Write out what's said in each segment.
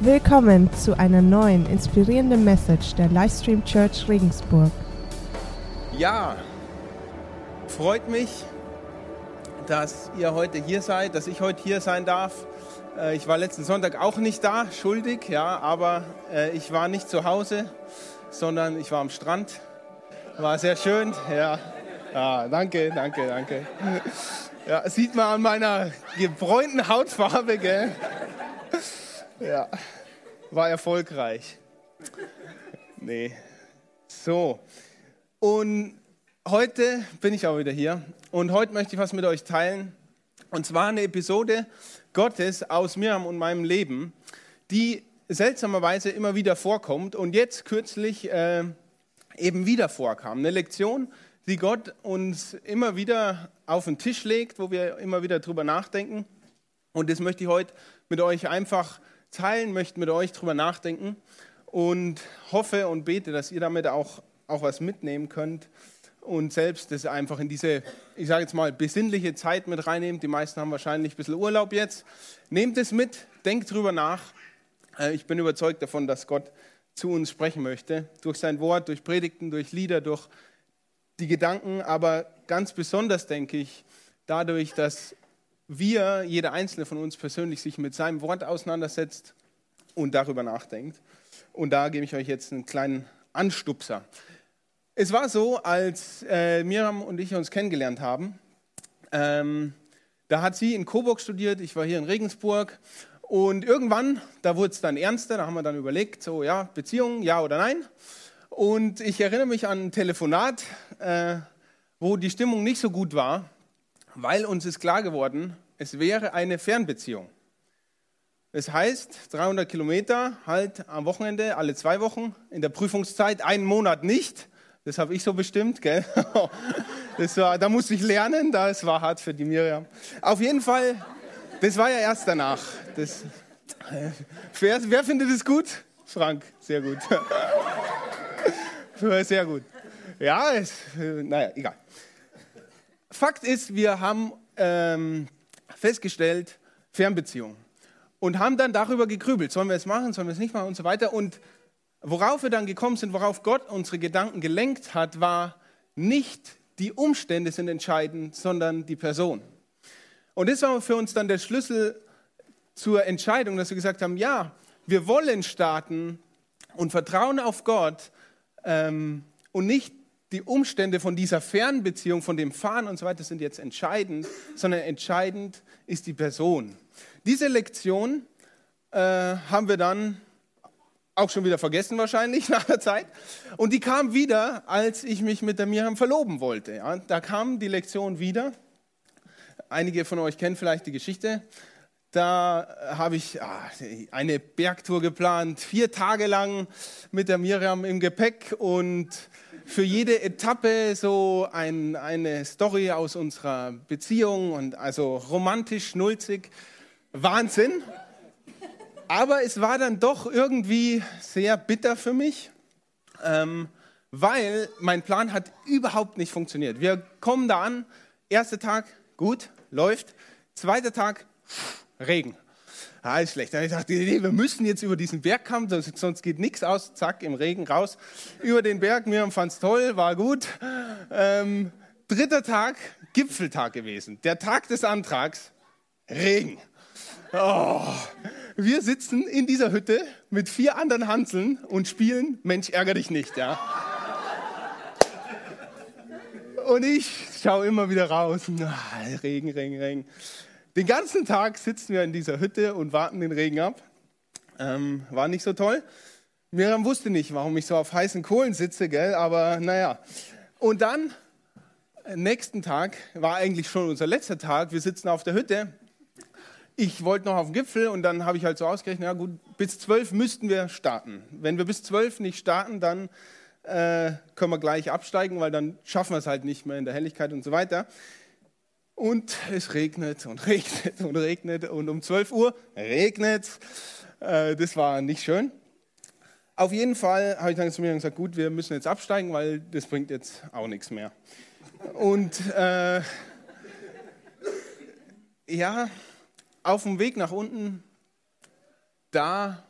Willkommen zu einer neuen inspirierenden Message der Livestream Church Regensburg. Ja, freut mich, dass ihr heute hier seid, dass ich heute hier sein darf. Äh, Ich war letzten Sonntag auch nicht da, schuldig, ja, aber äh, ich war nicht zu Hause, sondern ich war am Strand. War sehr schön, ja. Ja, danke, danke, danke. Ja, sieht man an meiner gebräunten Hautfarbe, gell? Ja, war erfolgreich. Nee. So. Und heute bin ich auch wieder hier. Und heute möchte ich was mit euch teilen. Und zwar eine Episode Gottes aus Miriam und meinem Leben, die seltsamerweise immer wieder vorkommt und jetzt kürzlich äh, eben wieder vorkam. Eine Lektion, die Gott uns immer wieder auf den Tisch legt, wo wir immer wieder drüber nachdenken. Und das möchte ich heute mit euch einfach teilen, möchte mit euch drüber nachdenken und hoffe und bete, dass ihr damit auch, auch was mitnehmen könnt und selbst das einfach in diese, ich sage jetzt mal, besinnliche Zeit mit reinnehmt. Die meisten haben wahrscheinlich ein bisschen Urlaub jetzt. Nehmt es mit, denkt drüber nach. Äh, Ich bin überzeugt davon, dass Gott zu uns sprechen möchte, durch sein Wort, durch Predigten, durch Lieder, durch die Gedanken, aber ganz besonders denke ich dadurch, dass wir, jeder einzelne von uns persönlich, sich mit seinem Wort auseinandersetzt und darüber nachdenkt. Und da gebe ich euch jetzt einen kleinen Anstupser. Es war so, als äh, Miriam und ich uns kennengelernt haben, ähm, da hat sie in Coburg studiert, ich war hier in Regensburg und irgendwann, da wurde es dann ernster, da haben wir dann überlegt, so ja, Beziehung, ja oder nein. Und ich erinnere mich an ein Telefonat, äh, wo die Stimmung nicht so gut war, weil uns ist klar geworden, es wäre eine Fernbeziehung. Das heißt, 300 Kilometer halt am Wochenende, alle zwei Wochen, in der Prüfungszeit, einen Monat nicht. Das habe ich so bestimmt, gell? Das war, da musste ich lernen, das war hart für die Miriam. Auf jeden Fall, das war ja erst danach. Das, wer, wer findet es gut? Frank, sehr gut. Sehr gut. Ja, es, äh, naja, egal. Fakt ist, wir haben ähm, festgestellt, Fernbeziehung. Und haben dann darüber gegrübelt, sollen wir es machen, sollen wir es nicht machen und so weiter. Und worauf wir dann gekommen sind, worauf Gott unsere Gedanken gelenkt hat, war nicht die Umstände sind entscheidend, sondern die Person. Und das war für uns dann der Schlüssel zur Entscheidung, dass wir gesagt haben, ja, wir wollen starten und vertrauen auf Gott ähm, und nicht die Umstände von dieser Fernbeziehung, von dem Fahren und so weiter sind jetzt entscheidend, sondern entscheidend ist die Person. Diese Lektion äh, haben wir dann auch schon wieder vergessen wahrscheinlich nach der Zeit. Und die kam wieder, als ich mich mit der Miriam verloben wollte. Ja, da kam die Lektion wieder. Einige von euch kennen vielleicht die Geschichte. Da habe ich ah, eine Bergtour geplant, vier Tage lang mit der Miriam im Gepäck und für jede Etappe so ein, eine Story aus unserer Beziehung und also romantisch, schnulzig, Wahnsinn. Aber es war dann doch irgendwie sehr bitter für mich, ähm, weil mein Plan hat überhaupt nicht funktioniert. Wir kommen da an, erster Tag, gut, läuft. Zweiter Tag, Regen. Ah, ist schlecht. Dann habe ich gedacht, nee, wir müssen jetzt über diesen Berg kommen, sonst geht nichts aus. Zack, im Regen raus. Über den Berg, Miriam fand es toll, war gut. Ähm, dritter Tag, Gipfeltag gewesen. Der Tag des Antrags, Regen. Oh, wir sitzen in dieser Hütte mit vier anderen Hanseln und spielen Mensch, ärger dich nicht, ja. Und ich schaue immer wieder raus. Ah, Regen, Regen, Regen. Den ganzen Tag sitzen wir in dieser Hütte und warten den Regen ab. Ähm, war nicht so toll. Miriam wusste nicht, warum ich so auf heißen Kohlen sitze, gell? aber naja. Und dann, nächsten Tag, war eigentlich schon unser letzter Tag. Wir sitzen auf der Hütte. Ich wollte noch auf den Gipfel und dann habe ich halt so ausgerechnet, ja gut, bis zwölf müssten wir starten. Wenn wir bis zwölf nicht starten, dann äh, können wir gleich absteigen, weil dann schaffen wir es halt nicht mehr in der Helligkeit und so weiter. Und es regnet und regnet und regnet und um 12 Uhr regnet. Äh, das war nicht schön. Auf jeden Fall habe ich dann zu mir gesagt, gut, wir müssen jetzt absteigen, weil das bringt jetzt auch nichts mehr. Und äh, ja, auf dem Weg nach unten, da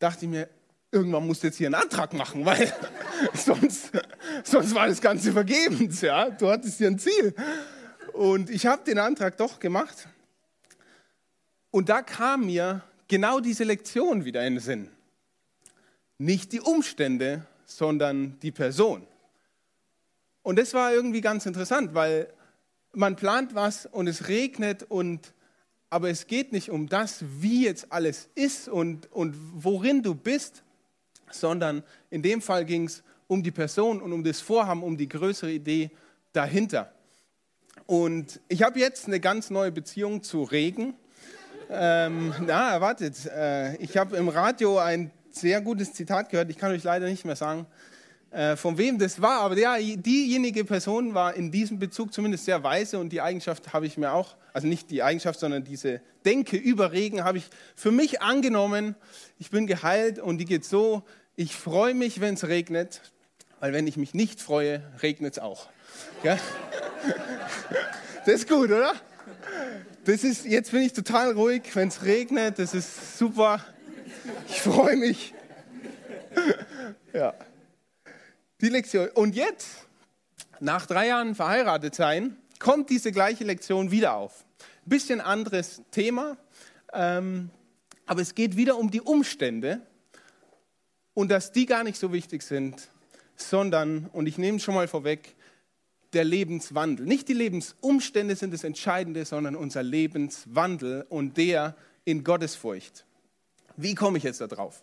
dachte ich mir, irgendwann musst du jetzt hier einen Antrag machen, weil sonst, sonst war das Ganze vergebens. Ja? Du hattest hier ein Ziel. Und ich habe den Antrag doch gemacht. Und da kam mir genau diese Lektion wieder in den Sinn. Nicht die Umstände, sondern die Person. Und das war irgendwie ganz interessant, weil man plant was und es regnet und aber es geht nicht um das, wie jetzt alles ist und, und worin du bist, sondern in dem Fall ging es um die Person und um das Vorhaben, um die größere Idee dahinter. Und ich habe jetzt eine ganz neue Beziehung zu Regen. Ähm, na, wartet. Äh, ich habe im Radio ein sehr gutes Zitat gehört, ich kann euch leider nicht mehr sagen, äh, von wem das war, aber ja, diejenige Person war in diesem Bezug zumindest sehr weise und die Eigenschaft habe ich mir auch, also nicht die Eigenschaft, sondern diese Denke über Regen habe ich für mich angenommen. Ich bin geheilt und die geht so, ich freue mich, wenn es regnet, weil wenn ich mich nicht freue, regnet es auch. Ja? Das ist gut, oder? Das ist, jetzt bin ich total ruhig, wenn es regnet, das ist super. Ich freue mich. Ja. Die Lektion. Und jetzt, nach drei Jahren verheiratet sein, kommt diese gleiche Lektion wieder auf. Ein bisschen anderes Thema, ähm, aber es geht wieder um die Umstände und dass die gar nicht so wichtig sind, sondern, und ich nehme es schon mal vorweg, der Lebenswandel. Nicht die Lebensumstände sind das Entscheidende, sondern unser Lebenswandel und der in Gottesfurcht. Wie komme ich jetzt da drauf?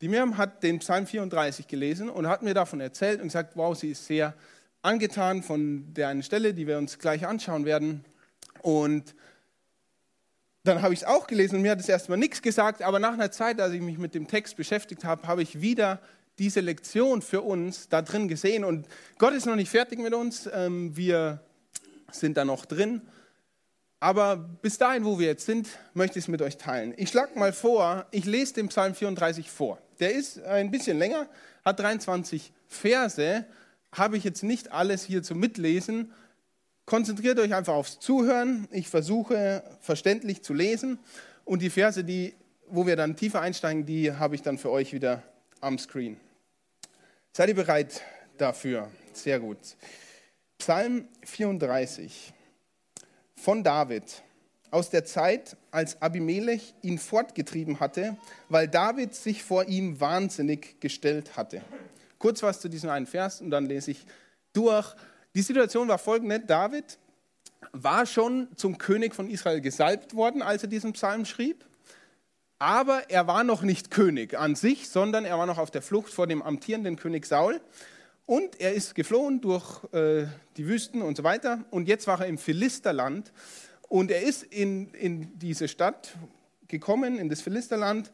Die Miriam hat den Psalm 34 gelesen und hat mir davon erzählt und gesagt, wow, sie ist sehr angetan von der einen Stelle, die wir uns gleich anschauen werden. Und dann habe ich es auch gelesen und mir hat es erstmal nichts gesagt, aber nach einer Zeit, als ich mich mit dem Text beschäftigt habe, habe ich wieder diese Lektion für uns da drin gesehen. Und Gott ist noch nicht fertig mit uns, ähm, wir sind da noch drin. Aber bis dahin, wo wir jetzt sind, möchte ich es mit euch teilen. Ich schlage mal vor, ich lese den Psalm 34 vor. Der ist ein bisschen länger, hat 23 Verse. Habe ich jetzt nicht alles hier zum Mitlesen. Konzentriert euch einfach aufs Zuhören. Ich versuche verständlich zu lesen. Und die Verse, die, wo wir dann tiefer einsteigen, die habe ich dann für euch wieder am Screen. Seid ihr bereit dafür? Sehr gut. Psalm 34 von David aus der Zeit, als Abimelech ihn fortgetrieben hatte, weil David sich vor ihm wahnsinnig gestellt hatte. Kurz was zu diesem einen Vers und dann lese ich durch. Die Situation war folgende: David war schon zum König von Israel gesalbt worden, als er diesen Psalm schrieb. Aber er war noch nicht König an sich, sondern er war noch auf der Flucht vor dem amtierenden König Saul. Und er ist geflohen durch äh, die Wüsten und so weiter. Und jetzt war er im Philisterland. Und er ist in, in diese Stadt gekommen, in das Philisterland.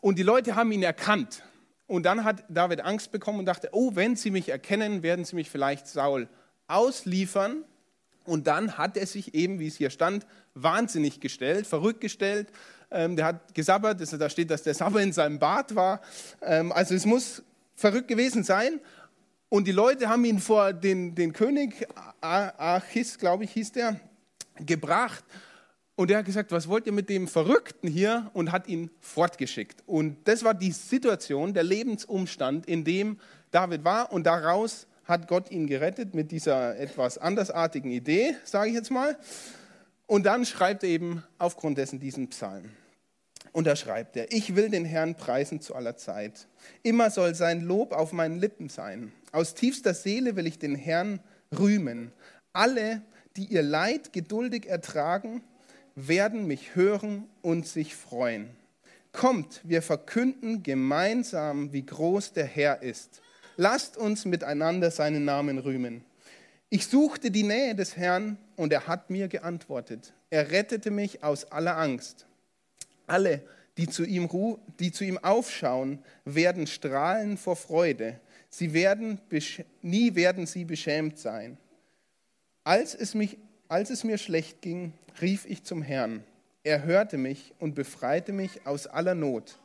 Und die Leute haben ihn erkannt. Und dann hat David Angst bekommen und dachte, oh, wenn sie mich erkennen, werden sie mich vielleicht Saul ausliefern. Und dann hat er sich eben, wie es hier stand, wahnsinnig gestellt, verrückt gestellt. Ähm, der hat gesabbert, da steht, dass der Sabber in seinem Bart war. Ähm, also es muss verrückt gewesen sein. Und die Leute haben ihn vor den, den König, Achis, glaube ich, hieß der, gebracht. Und er hat gesagt, was wollt ihr mit dem Verrückten hier? Und hat ihn fortgeschickt. Und das war die Situation, der Lebensumstand, in dem David war. Und daraus hat Gott ihn gerettet mit dieser etwas andersartigen Idee, sage ich jetzt mal. Und dann schreibt er eben aufgrund dessen diesen Psalm. Und da schreibt er, ich will den Herrn preisen zu aller Zeit. Immer soll sein Lob auf meinen Lippen sein. Aus tiefster Seele will ich den Herrn rühmen. Alle, die ihr Leid geduldig ertragen, werden mich hören und sich freuen. Kommt, wir verkünden gemeinsam, wie groß der Herr ist. Lasst uns miteinander seinen Namen rühmen. Ich suchte die Nähe des Herrn und er hat mir geantwortet. Er rettete mich aus aller Angst. Alle, die zu ihm, die zu ihm aufschauen, werden strahlen vor Freude. Sie werden, nie werden sie beschämt sein. Als es, mich, als es mir schlecht ging, rief ich zum Herrn. Er hörte mich und befreite mich aus aller Not.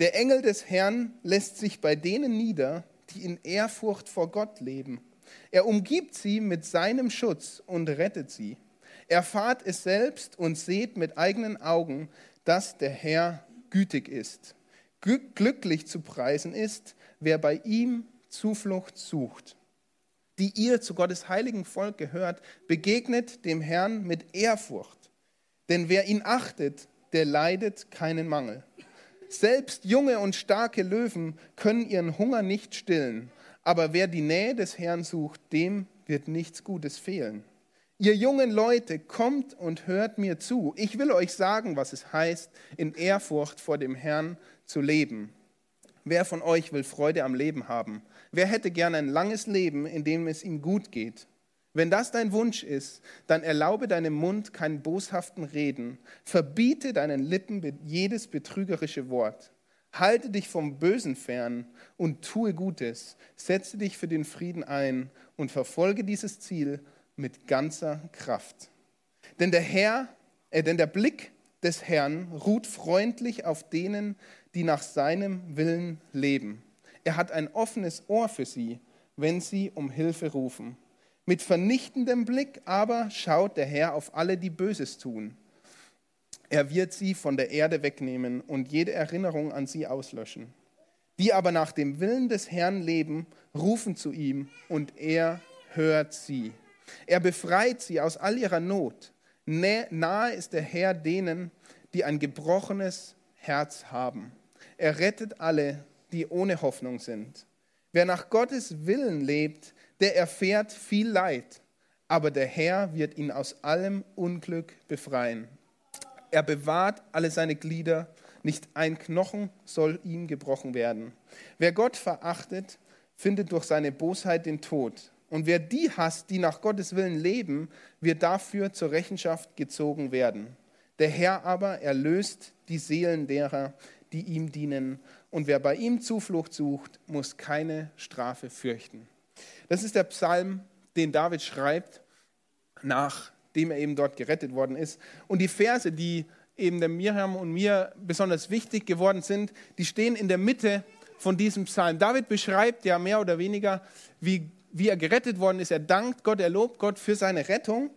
Der Engel des Herrn lässt sich bei denen nieder, die in Ehrfurcht vor Gott leben. Er umgibt sie mit seinem Schutz und rettet sie. Erfahrt es selbst und seht mit eigenen Augen, dass der Herr gütig ist. Glücklich zu preisen ist, wer bei ihm Zuflucht sucht. Die ihr zu Gottes heiligen Volk gehört, begegnet dem Herrn mit Ehrfurcht. Denn wer ihn achtet, der leidet keinen Mangel. Selbst junge und starke Löwen können ihren Hunger nicht stillen, aber wer die Nähe des Herrn sucht, dem wird nichts Gutes fehlen. Ihr jungen Leute, kommt und hört mir zu. Ich will euch sagen, was es heißt, in Ehrfurcht vor dem Herrn zu leben. Wer von euch will Freude am Leben haben? Wer hätte gern ein langes Leben, in dem es ihm gut geht? Wenn das dein Wunsch ist, dann erlaube deinem Mund keinen boshaften Reden, verbiete deinen Lippen jedes betrügerische Wort. Halte dich vom Bösen fern und tue Gutes. Setze dich für den Frieden ein und verfolge dieses Ziel mit ganzer Kraft. Denn der Herr, äh, denn der Blick des Herrn ruht freundlich auf denen, die nach seinem Willen leben. Er hat ein offenes Ohr für sie, wenn sie um Hilfe rufen. Mit vernichtendem Blick aber schaut der Herr auf alle, die Böses tun. Er wird sie von der Erde wegnehmen und jede Erinnerung an sie auslöschen. Die aber nach dem Willen des Herrn leben, rufen zu ihm und er hört sie. Er befreit sie aus all ihrer Not. Nahe ist der Herr denen, die ein gebrochenes Herz haben. Er rettet alle, die ohne Hoffnung sind. Wer nach Gottes Willen lebt, der erfährt viel Leid, aber der Herr wird ihn aus allem Unglück befreien. Er bewahrt alle seine Glieder, nicht ein Knochen soll ihm gebrochen werden. Wer Gott verachtet, findet durch seine Bosheit den Tod. Und wer die hasst, die nach Gottes Willen leben, wird dafür zur Rechenschaft gezogen werden. Der Herr aber erlöst die Seelen derer, die ihm dienen. Und wer bei ihm Zuflucht sucht, muss keine Strafe fürchten. Das ist der Psalm, den David schreibt, nachdem er eben dort gerettet worden ist. Und die Verse, die eben der Miriam und mir besonders wichtig geworden sind, die stehen in der Mitte von diesem Psalm. David beschreibt ja mehr oder weniger, wie wie er gerettet worden ist. Er dankt Gott, er lobt Gott für seine Rettung.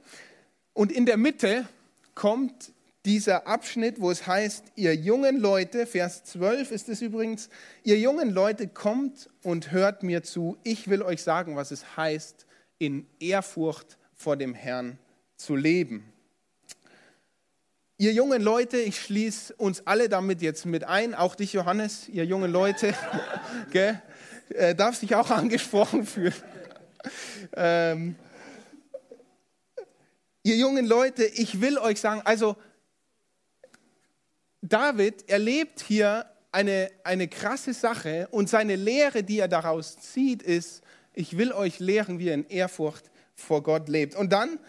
Und in der Mitte kommt dieser Abschnitt, wo es heißt, ihr jungen Leute, Vers 12 ist es übrigens, ihr jungen Leute kommt und hört mir zu. Ich will euch sagen, was es heißt, in Ehrfurcht vor dem Herrn zu leben. Ihr jungen Leute, ich schließe uns alle damit jetzt mit ein, auch dich Johannes, ihr jungen Leute, gell, äh, darfst dich auch angesprochen fühlen ähm, ihr jungen Leute, ich will euch sagen, also David erlebt hier eine, eine krasse Sache und seine Lehre, die er daraus zieht, ist, ich will euch lehren, wie ihr in Ehrfurcht vor Gott lebt. Und dann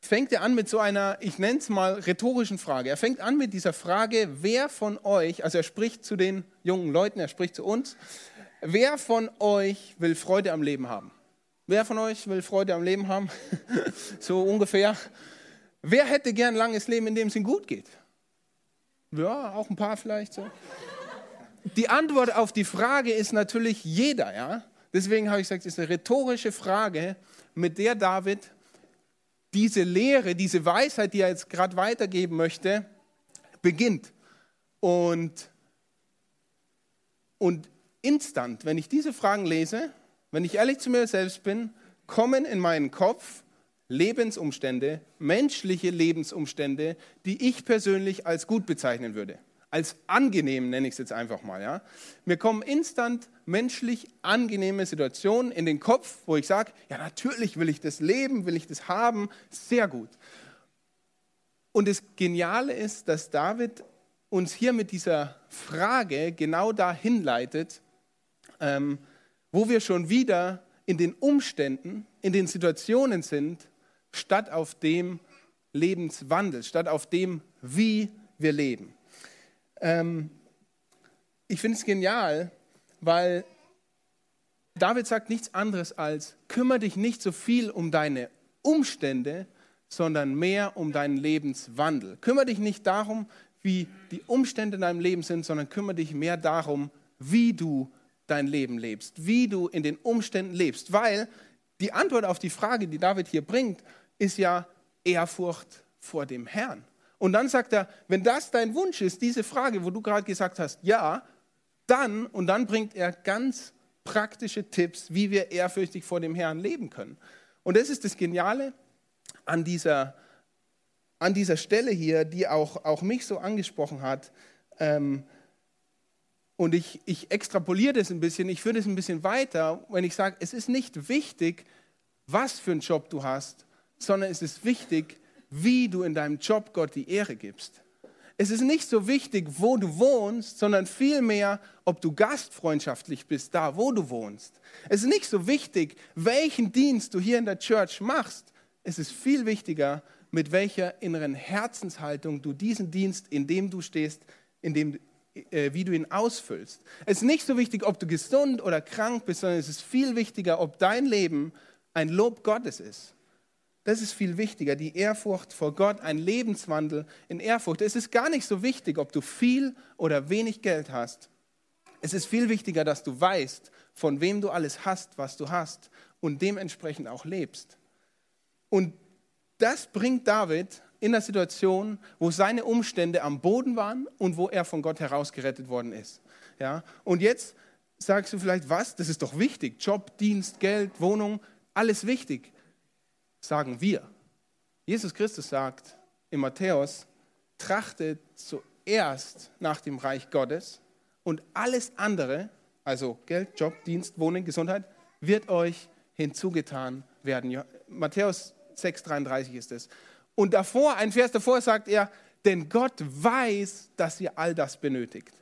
fängt er an mit so einer, ich nenne es mal, rhetorischen Frage. Er fängt an mit dieser Frage, wer von euch, also er spricht zu den jungen Leuten, er spricht zu uns, Wer von euch will Freude am Leben haben? Wer von euch will Freude am Leben haben? so ungefähr. Wer hätte gern ein langes Leben, in dem es ihm gut geht? Ja, auch ein paar vielleicht so. Die Antwort auf die Frage ist natürlich jeder, ja. Deswegen habe ich gesagt, es ist eine rhetorische Frage, mit der David diese Lehre, diese Weisheit, die er jetzt gerade weitergeben möchte, beginnt. Und, und instant, wenn ich diese Fragen lese, wenn ich ehrlich zu mir selbst bin, kommen in meinen Kopf Lebensumstände, menschliche Lebensumstände, die ich persönlich als gut bezeichnen würde. Als angenehm nenne ich es jetzt einfach mal. Ja? Mir kommen instant menschlich angenehme Situationen in den Kopf, wo ich sage, ja natürlich will ich das leben, will ich das haben, sehr gut. Und das Geniale ist, dass David uns hier mit dieser Frage genau dahin leitet, ähm, wo wir schon wieder in den Umständen, in den Situationen sind, statt auf dem Lebenswandel, statt auf dem, wie wir leben. Ähm, ich finde es genial, weil David sagt nichts anderes als, kümmere dich nicht so viel um deine Umstände, sondern mehr um deinen Lebenswandel. Kümmere dich nicht darum, wie die Umstände in deinem Leben sind, sondern kümmere dich mehr darum, wie du dein Leben lebst, wie du in den Umständen lebst. Weil die Antwort auf die Frage, die David hier bringt, ist ja Ehrfurcht vor dem Herrn. Und dann sagt er, wenn das dein Wunsch ist, diese Frage, wo du gerade gesagt hast, ja, dann, und dann bringt er ganz praktische Tipps, wie wir ehrfürchtig vor dem Herrn leben können. Und das ist das Geniale an dieser, an dieser Stelle hier, die auch, auch mich so angesprochen hat. Ähm, und ich, ich extrapoliere das ein bisschen, ich führe das ein bisschen weiter, wenn ich sage, es ist nicht wichtig, was für einen Job du hast, sondern es ist wichtig, wie du in deinem Job Gott die Ehre gibst. Es ist nicht so wichtig, wo du wohnst, sondern vielmehr, ob du gastfreundschaftlich bist, da wo du wohnst. Es ist nicht so wichtig, welchen Dienst du hier in der Church machst. Es ist viel wichtiger, mit welcher inneren Herzenshaltung du diesen Dienst, in dem du stehst, in dem, wie du ihn ausfüllst. Es ist nicht so wichtig, ob du gesund oder krank bist, sondern es ist viel wichtiger, ob dein Leben ein Lob Gottes ist. Das ist viel wichtiger, die Ehrfurcht vor Gott, ein Lebenswandel in Ehrfurcht. Es ist gar nicht so wichtig, ob du viel oder wenig Geld hast. Es ist viel wichtiger, dass du weißt, von wem du alles hast, was du hast und dementsprechend auch lebst. Und das bringt David in der Situation, wo seine Umstände am Boden waren und wo er von Gott herausgerettet worden ist. Ja? Und jetzt sagst du vielleicht, was? Das ist doch wichtig. Job, Dienst, Geld, Wohnung, alles wichtig sagen wir. Jesus Christus sagt in Matthäus, trachtet zuerst nach dem Reich Gottes und alles andere, also Geld, Job, Dienst, Wohnen, Gesundheit, wird euch hinzugetan werden. Matthäus 6,33 ist es. Und davor, ein Vers davor sagt er, denn Gott weiß, dass ihr all das benötigt.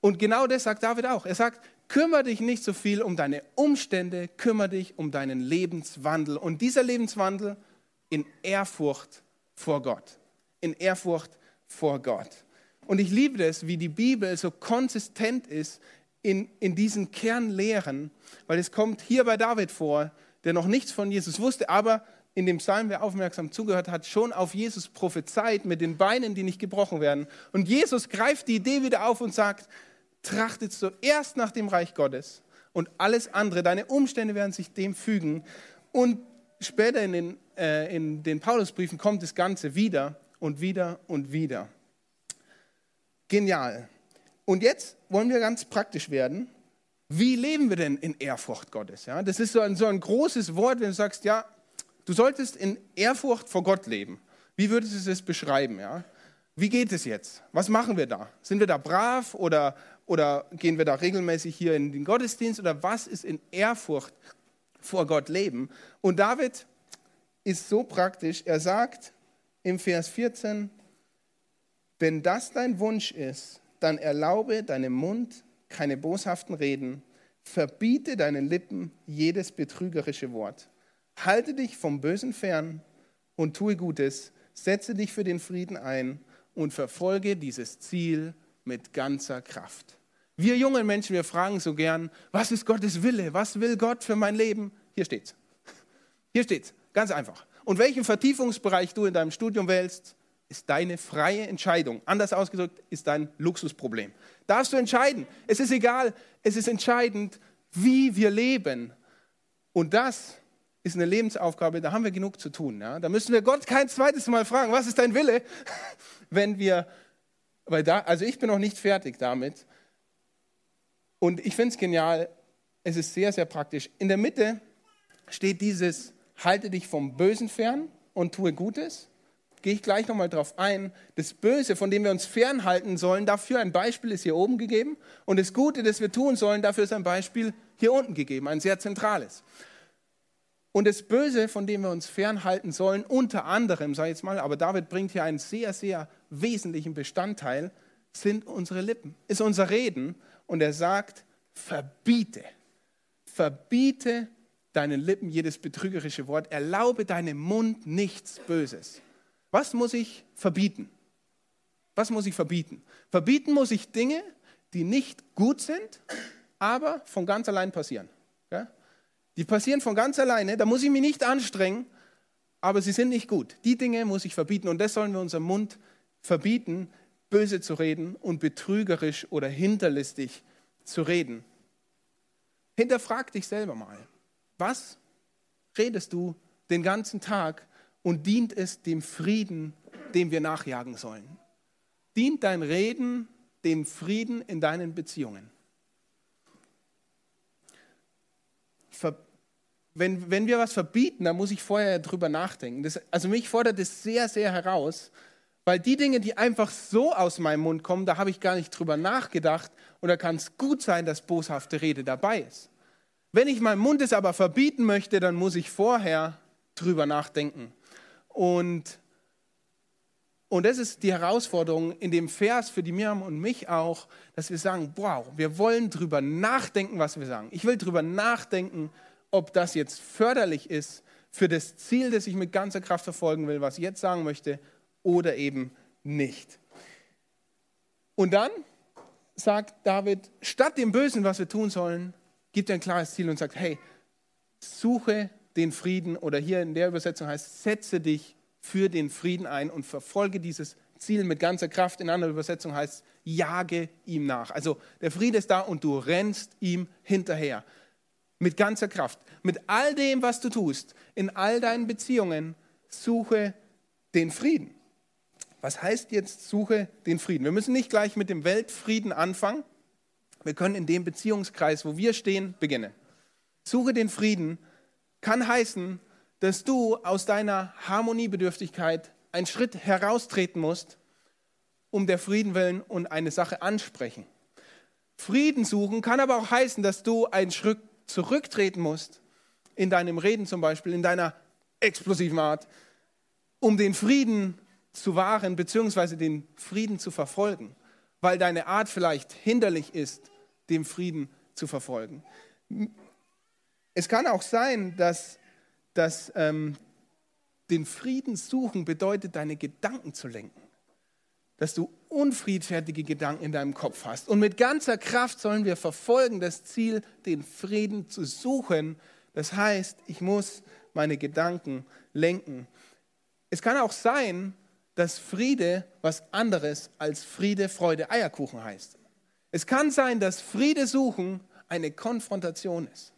Und genau das sagt David auch. Er sagt, Kümmere dich nicht so viel um deine Umstände, kümmere dich um deinen Lebenswandel. Und dieser Lebenswandel in Ehrfurcht vor Gott. In Ehrfurcht vor Gott. Und ich liebe das, wie die Bibel so konsistent ist in, in diesen Kernlehren, weil es kommt hier bei David vor, der noch nichts von Jesus wusste, aber in dem Psalm, wer aufmerksam zugehört hat, schon auf Jesus prophezeit mit den Beinen, die nicht gebrochen werden. Und Jesus greift die Idee wieder auf und sagt, trachtet zuerst nach dem Reich Gottes und alles andere, deine Umstände werden sich dem fügen. Und später in den, äh, in den Paulusbriefen kommt das Ganze wieder und wieder und wieder. Genial. Und jetzt wollen wir ganz praktisch werden. Wie leben wir denn in Ehrfurcht Gottes? Ja, das ist so ein, so ein großes Wort, wenn du sagst, ja, du solltest in Ehrfurcht vor Gott leben. Wie würdest du es beschreiben? Ja? Wie geht es jetzt? Was machen wir da? Sind wir da brav oder oder gehen wir da regelmäßig hier in den Gottesdienst oder was ist in Ehrfurcht vor Gott leben? Und David ist so praktisch, er sagt im Vers 14, wenn das dein Wunsch ist, dann erlaube deinem Mund keine boshaften Reden, verbiete deinen Lippen jedes betrügerische Wort. Halte dich vom Bösen fern und tue Gutes, setze dich für den Frieden ein und verfolge dieses Ziel mit ganzer Kraft. Wir jungen Menschen, wir fragen so gern, was ist Gottes Wille? Was will Gott für mein Leben? Hier steht's. Hier steht's, ganz einfach. Und welchen Vertiefungsbereich du in deinem Studium wählst, ist deine freie Entscheidung. Anders ausgedrückt, ist dein Luxusproblem. Darfst du entscheiden. Es ist egal, es ist entscheidend, wie wir leben. Und das ist eine Lebensaufgabe, da haben wir genug zu tun. Ja? Da müssen wir Gott kein zweites Mal fragen, was ist dein Wille, wenn wir weil da, also ich bin noch nicht fertig damit. Und ich finde es genial, es ist sehr, sehr praktisch. In der Mitte steht dieses, halte dich vom Bösen fern und tue Gutes. Gehe ich gleich nochmal drauf ein. Das Böse, von dem wir uns fernhalten sollen, dafür ein Beispiel ist hier oben gegeben. Und das Gute, das wir tun sollen, dafür ist ein Beispiel hier unten gegeben, ein sehr zentrales. Und das Böse, von dem wir uns fernhalten sollen, unter anderem, sage ich jetzt mal, aber David bringt hier einen sehr, sehr wesentlichen Bestandteil, sind unsere Lippen, ist unser Reden. Und er sagt, verbiete, verbiete deinen Lippen jedes betrügerische Wort, erlaube deinem Mund nichts Böses. Was muss ich verbieten? Was muss ich verbieten? Verbieten muss ich Dinge, die nicht gut sind, aber von ganz allein passieren. Die passieren von ganz alleine, da muss ich mich nicht anstrengen, aber sie sind nicht gut. Die Dinge muss ich verbieten und das sollen wir unserem Mund verbieten, böse zu reden und betrügerisch oder hinterlistig zu reden. Hinterfrag dich selber mal. Was redest du den ganzen Tag und dient es dem Frieden dem wir nachjagen sollen? Dient dein Reden dem Frieden in deinen Beziehungen? Wenn, wenn wir was verbieten, dann muss ich vorher drüber nachdenken. Das, also mich fordert es sehr, sehr heraus, weil die Dinge, die einfach so aus meinem Mund kommen, da habe ich gar nicht drüber nachgedacht und da kann es gut sein, dass boshafte Rede dabei ist. Wenn ich meinem Mund es aber verbieten möchte, dann muss ich vorher drüber nachdenken. Und, und das ist die Herausforderung in dem Vers für die Miriam und mich auch, dass wir sagen, wow, wir wollen drüber nachdenken, was wir sagen. Ich will drüber nachdenken, ob das jetzt förderlich ist für das Ziel, das ich mit ganzer Kraft verfolgen will, was ich jetzt sagen möchte, oder eben nicht. Und dann sagt David, statt dem Bösen, was wir tun sollen, gibt er ein klares Ziel und sagt, hey, suche den Frieden oder hier in der Übersetzung heißt, setze dich für den Frieden ein und verfolge dieses Ziel mit ganzer Kraft. In anderer Übersetzung heißt, jage ihm nach. Also der Friede ist da und du rennst ihm hinterher mit ganzer Kraft. Mit all dem, was du tust, in all deinen Beziehungen, suche den Frieden. Was heißt jetzt, suche den Frieden? Wir müssen nicht gleich mit dem Weltfrieden anfangen. Wir können in dem Beziehungskreis, wo wir stehen, beginnen. Suche den Frieden kann heißen, dass du aus deiner Harmoniebedürftigkeit einen Schritt heraustreten musst, um der Frieden willen und eine Sache ansprechen. Frieden suchen kann aber auch heißen, dass du einen Schritt zurücktreten musst, in deinem Reden zum Beispiel, in deiner explosiven Art, um den Frieden zu wahren, beziehungsweise den Frieden zu verfolgen, weil deine Art vielleicht hinderlich ist, dem Frieden zu verfolgen. Es kann auch sein, dass, dass ähm, den Frieden suchen bedeutet, deine Gedanken zu lenken dass du unfriedfertige Gedanken in deinem Kopf hast. Und mit ganzer Kraft sollen wir verfolgen das Ziel, den Frieden zu suchen. Das heißt, ich muss meine Gedanken lenken. Es kann auch sein, dass Friede was anderes als Friede, Freude, Eierkuchen heißt. Es kann sein, dass Friede suchen eine Konfrontation ist.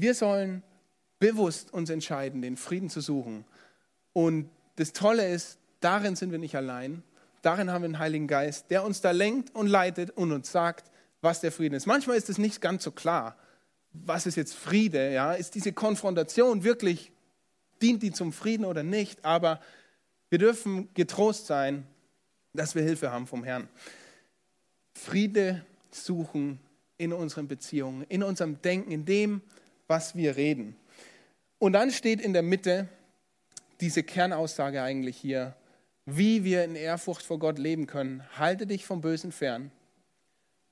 Wir sollen bewusst uns entscheiden, den Frieden zu suchen. Und das Tolle ist, Darin sind wir nicht allein. Darin haben wir einen Heiligen Geist, der uns da lenkt und leitet und uns sagt, was der Frieden ist. Manchmal ist es nicht ganz so klar, was ist jetzt Friede? Ja? Ist diese Konfrontation wirklich, dient die zum Frieden oder nicht? Aber wir dürfen getrost sein, dass wir Hilfe haben vom Herrn. Friede suchen in unseren Beziehungen, in unserem Denken, in dem, was wir reden. Und dann steht in der Mitte diese Kernaussage eigentlich hier, wie wir in Ehrfurcht vor Gott leben können. Halte dich vom Bösen fern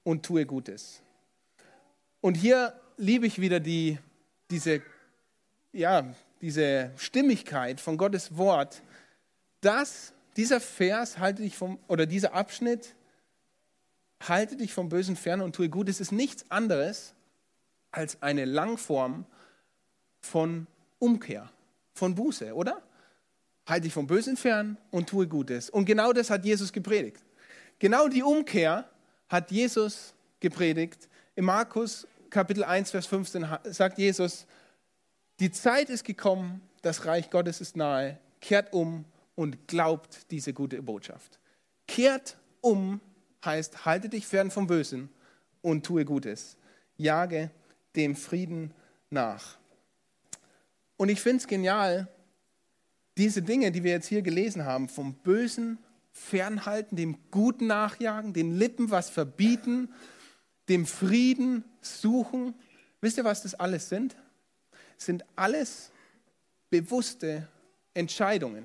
und tue Gutes. Und hier liebe ich wieder die, diese, ja, diese Stimmigkeit von Gottes Wort, dass dieser Vers, halte dich vom, oder dieser Abschnitt, halte dich vom Bösen fern und tue Gutes, ist nichts anderes als eine Langform von Umkehr, von Buße, oder? Halte dich vom Bösen fern und tue Gutes. Und genau das hat Jesus gepredigt. Genau die Umkehr hat Jesus gepredigt. In Markus Kapitel 1, Vers 15 sagt Jesus, die Zeit ist gekommen, das Reich Gottes ist nahe, kehrt um und glaubt diese gute Botschaft. Kehrt um heißt, halte dich fern vom Bösen und tue Gutes. Jage dem Frieden nach. Und ich finde es genial, diese Dinge, die wir jetzt hier gelesen haben, vom Bösen fernhalten, dem Guten nachjagen, den Lippen was verbieten, dem Frieden suchen. Wisst ihr, was das alles sind? Das sind alles bewusste Entscheidungen.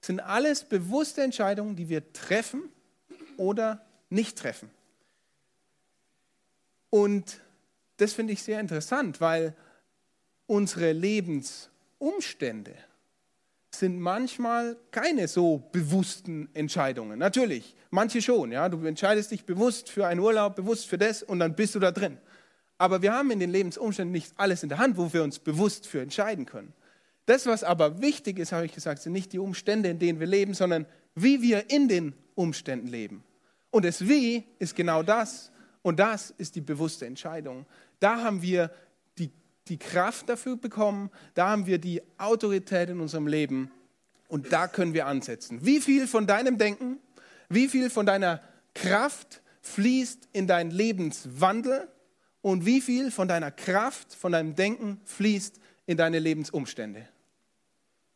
Das sind alles bewusste Entscheidungen, die wir treffen oder nicht treffen. Und das finde ich sehr interessant, weil unsere Lebensumstände, sind manchmal keine so bewussten Entscheidungen. Natürlich, manche schon. Ja? Du entscheidest dich bewusst für einen Urlaub, bewusst für das und dann bist du da drin. Aber wir haben in den Lebensumständen nicht alles in der Hand, wo wir uns bewusst für entscheiden können. Das, was aber wichtig ist, habe ich gesagt, sind nicht die Umstände, in denen wir leben, sondern wie wir in den Umständen leben. Und das Wie ist genau das. Und das ist die bewusste Entscheidung. Da haben wir die Kraft dafür bekommen, da haben wir die Autorität in unserem Leben, Und da können wir ansetzen. Wie viel von deinem Denken, wie viel von deiner Kraft fließt in deinen Lebenswandel und wie viel von deiner Kraft, von deinem Denken fließt in deine Lebensumstände?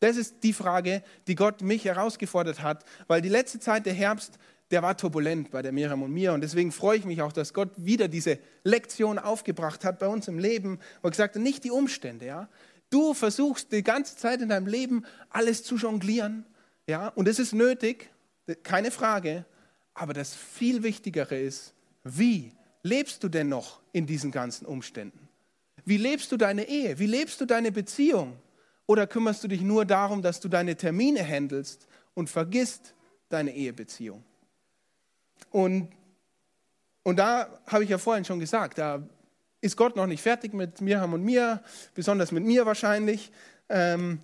Das ist die Frage, die Gott mich herausgefordert hat, weil die letzte Zeit, der Herbst, der war turbulent bei der Miriam und mir. Und deswegen freue ich mich auch, dass Gott wieder diese Lektion aufgebracht hat bei uns im Leben, wo er gesagt hat, nicht die Umstände. Ja? Du versuchst die ganze Zeit in deinem Leben alles zu jonglieren. Ja? Und es ist nötig, keine Frage. Aber das viel Wichtigere ist, wie lebst du denn noch in diesen ganzen Umständen? Wie lebst du deine Ehe? Wie lebst du deine Beziehung? Oder kümmerst du dich nur darum, dass du deine Termine handelst und vergisst deine Ehebeziehung? Und, und da habe ich ja vorhin schon gesagt, da ist Gott noch nicht fertig mit Mirham und mir, besonders mit mir wahrscheinlich. Ähm,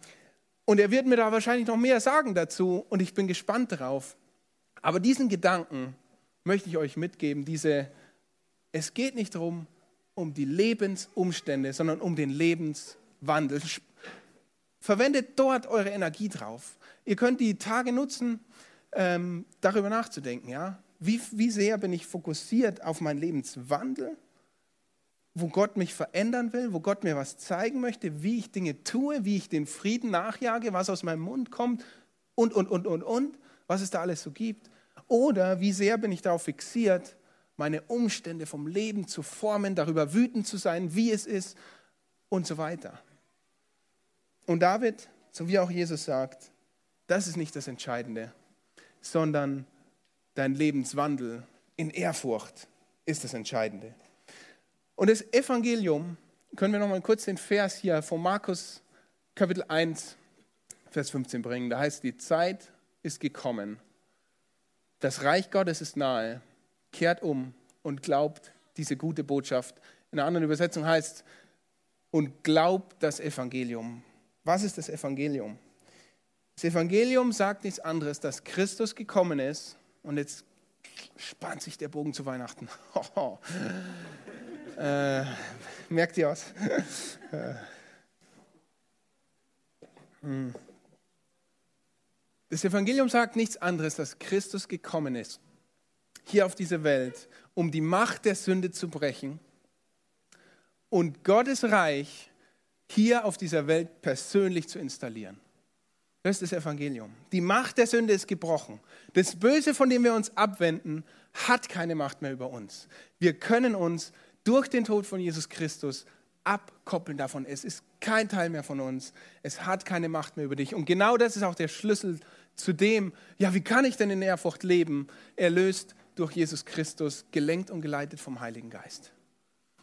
und er wird mir da wahrscheinlich noch mehr sagen dazu und ich bin gespannt darauf. Aber diesen Gedanken möchte ich euch mitgeben, diese, es geht nicht darum, um die Lebensumstände, sondern um den Lebenswandel. Verwendet dort eure Energie drauf. Ihr könnt die Tage nutzen, ähm, darüber nachzudenken. Ja? Wie, wie sehr bin ich fokussiert auf meinen Lebenswandel, wo Gott mich verändern will, wo Gott mir was zeigen möchte, wie ich Dinge tue, wie ich den Frieden nachjage, was aus meinem Mund kommt und, und, und, und, und, was es da alles so gibt. Oder wie sehr bin ich darauf fixiert, meine Umstände vom Leben zu formen, darüber wütend zu sein, wie es ist und so weiter. Und David, so wie auch Jesus sagt, das ist nicht das Entscheidende, sondern dein Lebenswandel in Ehrfurcht ist das Entscheidende. Und das Evangelium, können wir noch mal kurz den Vers hier von Markus Kapitel 1, Vers 15 bringen. Da heißt, die Zeit ist gekommen. Das Reich Gottes ist nahe. Kehrt um und glaubt diese gute Botschaft. In einer anderen Übersetzung heißt, und glaubt das Evangelium. Was ist das Evangelium? Das Evangelium sagt nichts anderes, dass Christus gekommen ist und jetzt spannt sich der Bogen zu Weihnachten. äh, merkt ihr aus? Hm. Das Evangelium sagt nichts anderes, dass Christus gekommen ist, hier auf diese Welt, um die Macht der Sünde zu brechen und Gottes Reich hier auf dieser Welt persönlich zu installieren. Das ist das Evangelium. Die Macht der Sünde ist gebrochen. Das Böse, von dem wir uns abwenden, hat keine Macht mehr über uns. Wir können uns durch den Tod von Jesus Christus abkoppeln davon. Es ist kein Teil mehr von uns. Es hat keine Macht mehr über dich. Und genau das ist auch der Schlüssel zu dem, ja, wie kann ich denn in Ehrfurcht leben? Erlöst durch Jesus Christus, gelenkt und geleitet vom Heiligen Geist.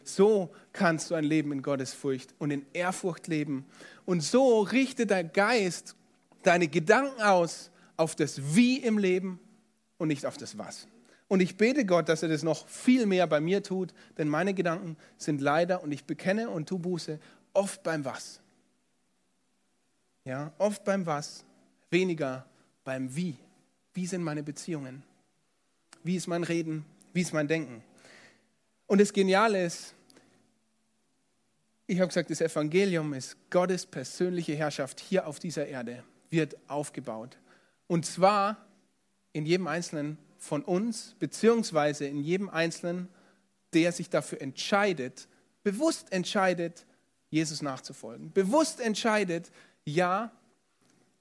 So kannst du ein Leben in Gottesfurcht und in Ehrfurcht leben. Und so richtet der Geist deine Gedanken aus auf das Wie im Leben und nicht auf das Was. Und ich bete Gott, dass er das noch viel mehr bei mir tut, denn meine Gedanken sind leider, und ich bekenne und tu Buße, oft beim Was. Ja, oft beim Was, weniger beim Wie. Wie sind meine Beziehungen? Wie ist mein Reden? Wie ist mein Denken? Und das Geniale ist, ich habe gesagt, das Evangelium ist Gottes persönliche Herrschaft hier auf dieser Erde wird aufgebaut. Und zwar in jedem Einzelnen von uns, beziehungsweise in jedem Einzelnen, der sich dafür entscheidet, bewusst entscheidet, Jesus nachzufolgen. Bewusst entscheidet, ja,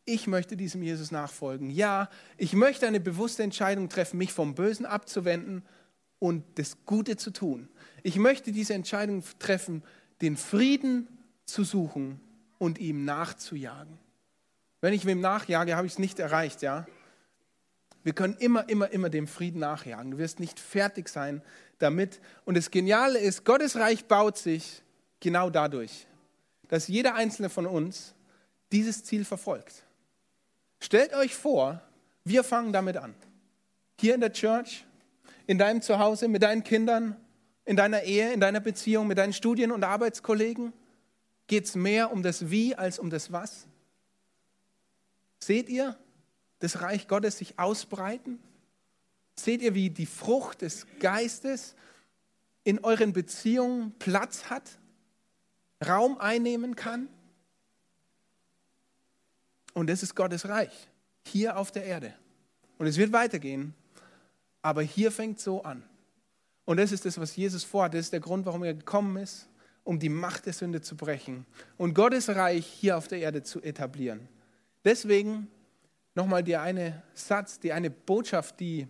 ich möchte diesem Jesus nachfolgen. Ja, ich möchte eine bewusste Entscheidung treffen, mich vom Bösen abzuwenden und das Gute zu tun. Ich möchte diese Entscheidung treffen, den Frieden zu suchen und ihm nachzujagen. Wenn ich wem nachjage, habe ich es nicht erreicht, ja. Wir können immer, immer, immer dem Frieden nachjagen. Du wirst nicht fertig sein damit. Und das Geniale ist, Gottes Reich baut sich genau dadurch, dass jeder einzelne von uns dieses Ziel verfolgt. Stellt euch vor, wir fangen damit an. Hier in der Church, in deinem Zuhause, mit deinen Kindern, in deiner Ehe, in deiner Beziehung, mit deinen Studien- und Arbeitskollegen. Geht es mehr um das Wie als um das Was? Seht ihr das Reich Gottes sich ausbreiten? Seht ihr, wie die Frucht des Geistes in euren Beziehungen Platz hat, Raum einnehmen kann? Und das ist Gottes Reich, hier auf der Erde. Und es wird weitergehen, aber hier fängt so an. Und das ist das, was Jesus vorhat. Das ist der Grund, warum er gekommen ist, um die Macht der Sünde zu brechen und Gottes Reich hier auf der Erde zu etablieren. Deswegen nochmal der eine Satz, die eine Botschaft, die,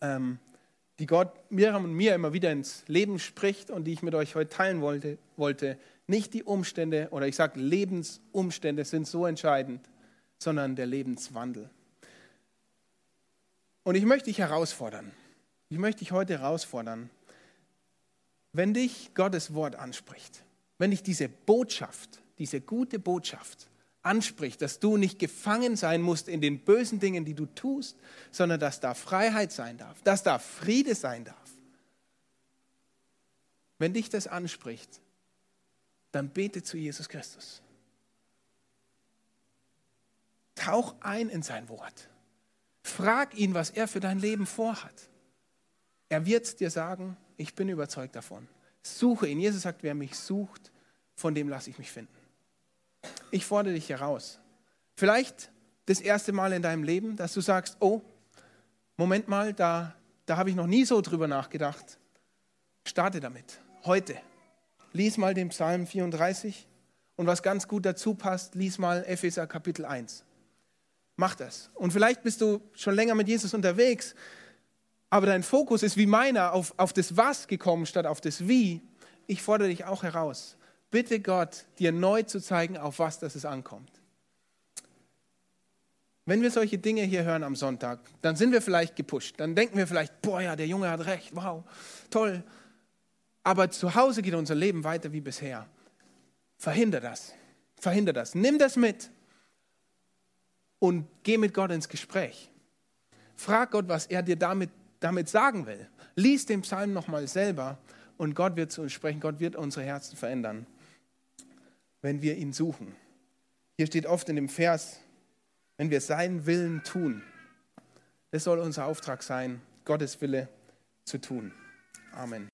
ähm, die Gott Miriam und mir immer wieder ins Leben spricht und die ich mit euch heute teilen wollte. wollte. Nicht die Umstände oder ich sage Lebensumstände sind so entscheidend, sondern der Lebenswandel. Und ich möchte dich herausfordern. Ich möchte dich heute herausfordern, wenn dich Gottes Wort anspricht, wenn dich diese Botschaft, diese gute Botschaft anspricht, dass du nicht gefangen sein musst in den bösen Dingen, die du tust, sondern dass da Freiheit sein darf, dass da Friede sein darf. Wenn dich das anspricht, dann bete zu Jesus Christus. Tauch ein in sein Wort. Frag ihn, was er für dein Leben vorhat. Er wird dir sagen, ich bin überzeugt davon. Suche ihn. Jesus sagt, wer mich sucht, von dem lasse ich mich finden. Ich fordere dich heraus. Vielleicht das erste Mal in deinem Leben, dass du sagst, oh, Moment mal, da, da habe ich noch nie so drüber nachgedacht. Starte damit. Heute. Lies mal den Psalm 34 und was ganz gut dazu passt, lies mal Epheser Kapitel 1. Mach das. Und vielleicht bist du schon länger mit Jesus unterwegs, aber dein Fokus ist wie meiner auf, auf das Was gekommen statt auf das Wie. Ich fordere dich auch heraus. Bitte Gott, dir neu zu zeigen, auf was das es ankommt. Wenn wir solche Dinge hier hören am Sonntag, dann sind wir vielleicht gepusht. Dann denken wir vielleicht, boah ja, der Junge hat recht, wow, toll. Aber zu Hause geht unser Leben weiter wie bisher. Verhinder das. Verhinder das. Nimm das mit und geh mit Gott ins Gespräch. Frag Gott, was er dir damit, damit sagen will. Lies den Psalm nochmal selber und Gott wird zu uns sprechen. Gott wird unsere Herzen verändern, wenn wir ihn suchen. Hier steht oft in dem Vers, wenn wir seinen Willen tun. Das soll unser Auftrag sein, Gottes Wille zu tun. Amen.